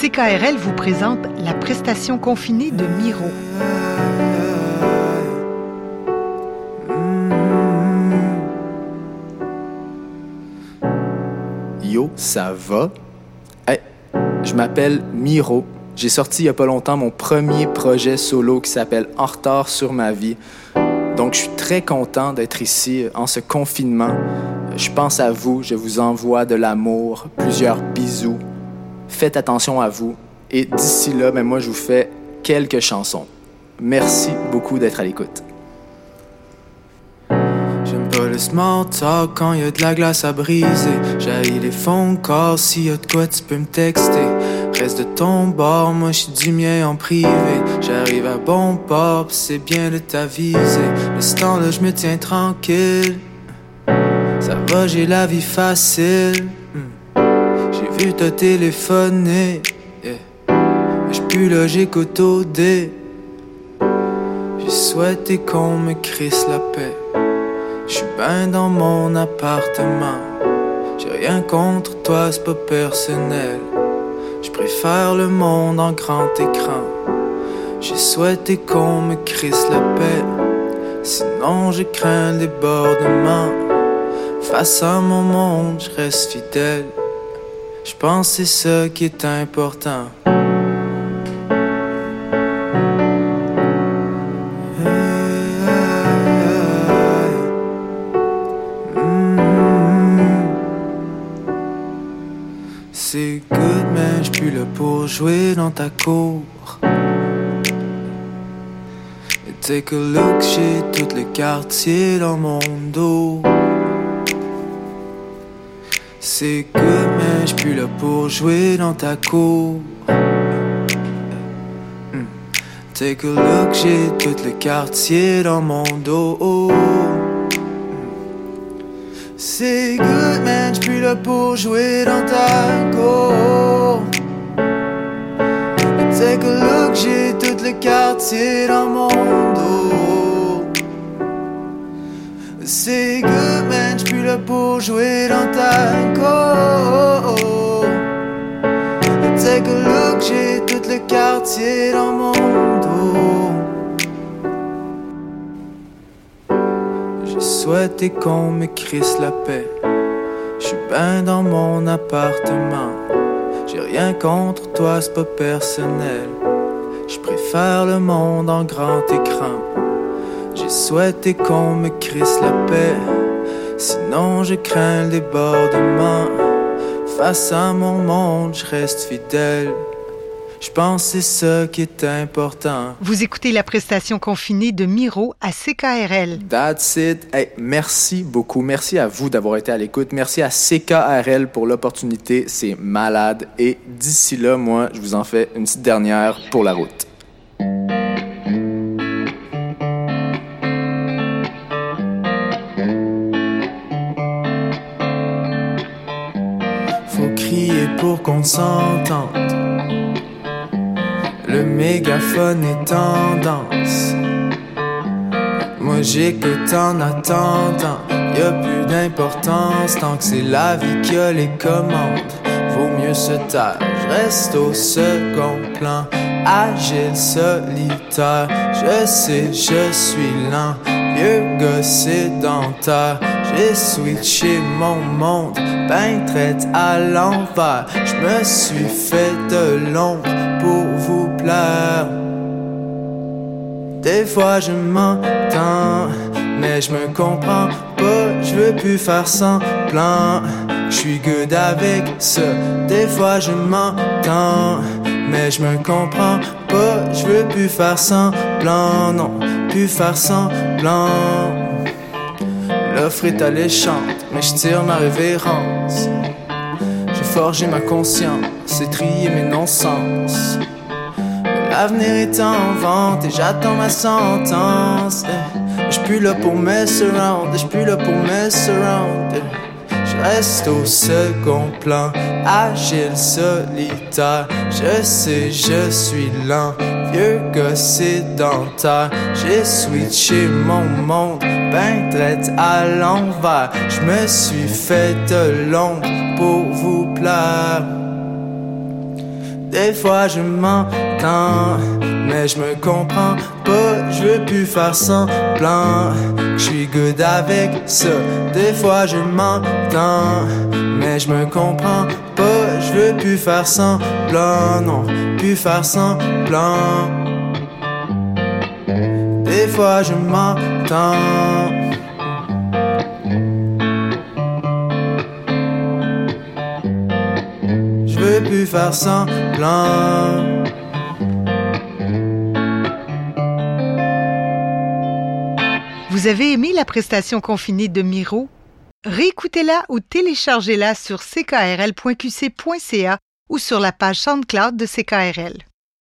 CKRL vous présente la prestation confinée de Miro. Yo, ça va? Hey, je m'appelle Miro. J'ai sorti il y a pas longtemps mon premier projet solo qui s'appelle En retard sur ma vie. Donc je suis très content d'être ici en ce confinement. Je pense à vous, je vous envoie de l'amour, plusieurs bisous. Faites attention à vous. Et d'ici là, ben moi je vous fais quelques chansons. Merci beaucoup d'être à l'écoute. J'aime pas le small talk quand y a de la glace à briser. J'haïs les fonds corps, s'il y a de quoi tu peux me texter. Reste de ton bord, moi j'suis du mien en privé. J'arrive à bon port, c'est bien de t'aviser. Le ce temps-là, je me tiens tranquille. Ça va, j'ai la vie facile. J'ai vu te téléphoner. Yeah. J'suis plus là, au dé. J'ai souhaité qu'on me crisse la paix. J'suis ben dans mon appartement. J'ai rien contre toi, c'est pas personnel. Je préfère le monde en grand écran. J'ai souhaité qu'on me crisse la paix. Sinon, je crains le débordement. Face à mon monde, je reste fidèle. Je pense c'est ça qui est important. C'est good, mais je plus là pour jouer dans ta cour. Et take a look, j'ai tout le quartier dans mon dos. C'est good, mais je plus là pour jouer dans ta cour? Hmm. Take a look, j'ai tout le quartier dans mon dos. C'est good, man, j'suis plus là pour jouer dans ta cour? Take a look, j'ai tout le quartier dans mon dos. Pour jouer dans. Take a look, j'ai tout le quartier dans mon dos. J'ai souhaité qu'on me crisse la paix. J'suis ben dans mon appartement. J'ai rien contre toi, c'est pas personnel. Je préfère le monde en grand écran. J'ai souhaité qu'on me crisse la paix. Sinon, je crains le débordement. Face à mon monde, je reste fidèle. Je pense c'est ça qui est important. Vous écoutez la prestation confinée de Miro à CKRL. That's it. Hey, merci beaucoup. Merci à vous d'avoir été à l'écoute. Merci à CKRL pour l'opportunité. C'est malade. Et d'ici là, moi, je vous en fais une petite dernière pour la route. Crier pour qu'on s'entende. Le mégaphone est tendance. Moi j'écoute en attendant. Y a plus d'importance tant que c'est la vie qui a les commandes. Vaut mieux se taire. Je reste au second plan. Agile, solitaire. Je sais, je suis lent. Vieux gars sédentaire. J'ai switché mon monde. Ben traite à l'envers. Je me suis fait de l'ombre pour vous plaire. Des fois je m'entends, mais je me comprends pas. Je veux plus faire semblant. Je suis good avec ça. Des fois je m'entends, mais je me comprends pas. Je veux plus faire semblant, non, plus faire semblant. L'offre est alléchante, mais je ma révérence. J'ai forgé ma conscience, c'est trier mes non-sens. L'avenir est en vente et j'attends ma sentence. Je suis plus là pour mess around, je plus là pour mess around. Je reste au second plan, agile, solitaire. Je sais, je suis lent, vieux gars sédentaire. J'ai switché mon monde, traite à l'envers. Je me suis fait de pour vous plaire. Des fois je m'entends, mais je me comprends pas. Je veux plus faire semblant. Je suis good avec ça. Des fois je m'entends, mais je me comprends pas. Je veux plus faire semblant, non, plus faire semblant. Des fois je m'entends. Vous avez aimé la prestation confinée de Miro? Réécoutez-la ou téléchargez-la sur ckrl.qc.ca ou sur la page SoundCloud de CKRL.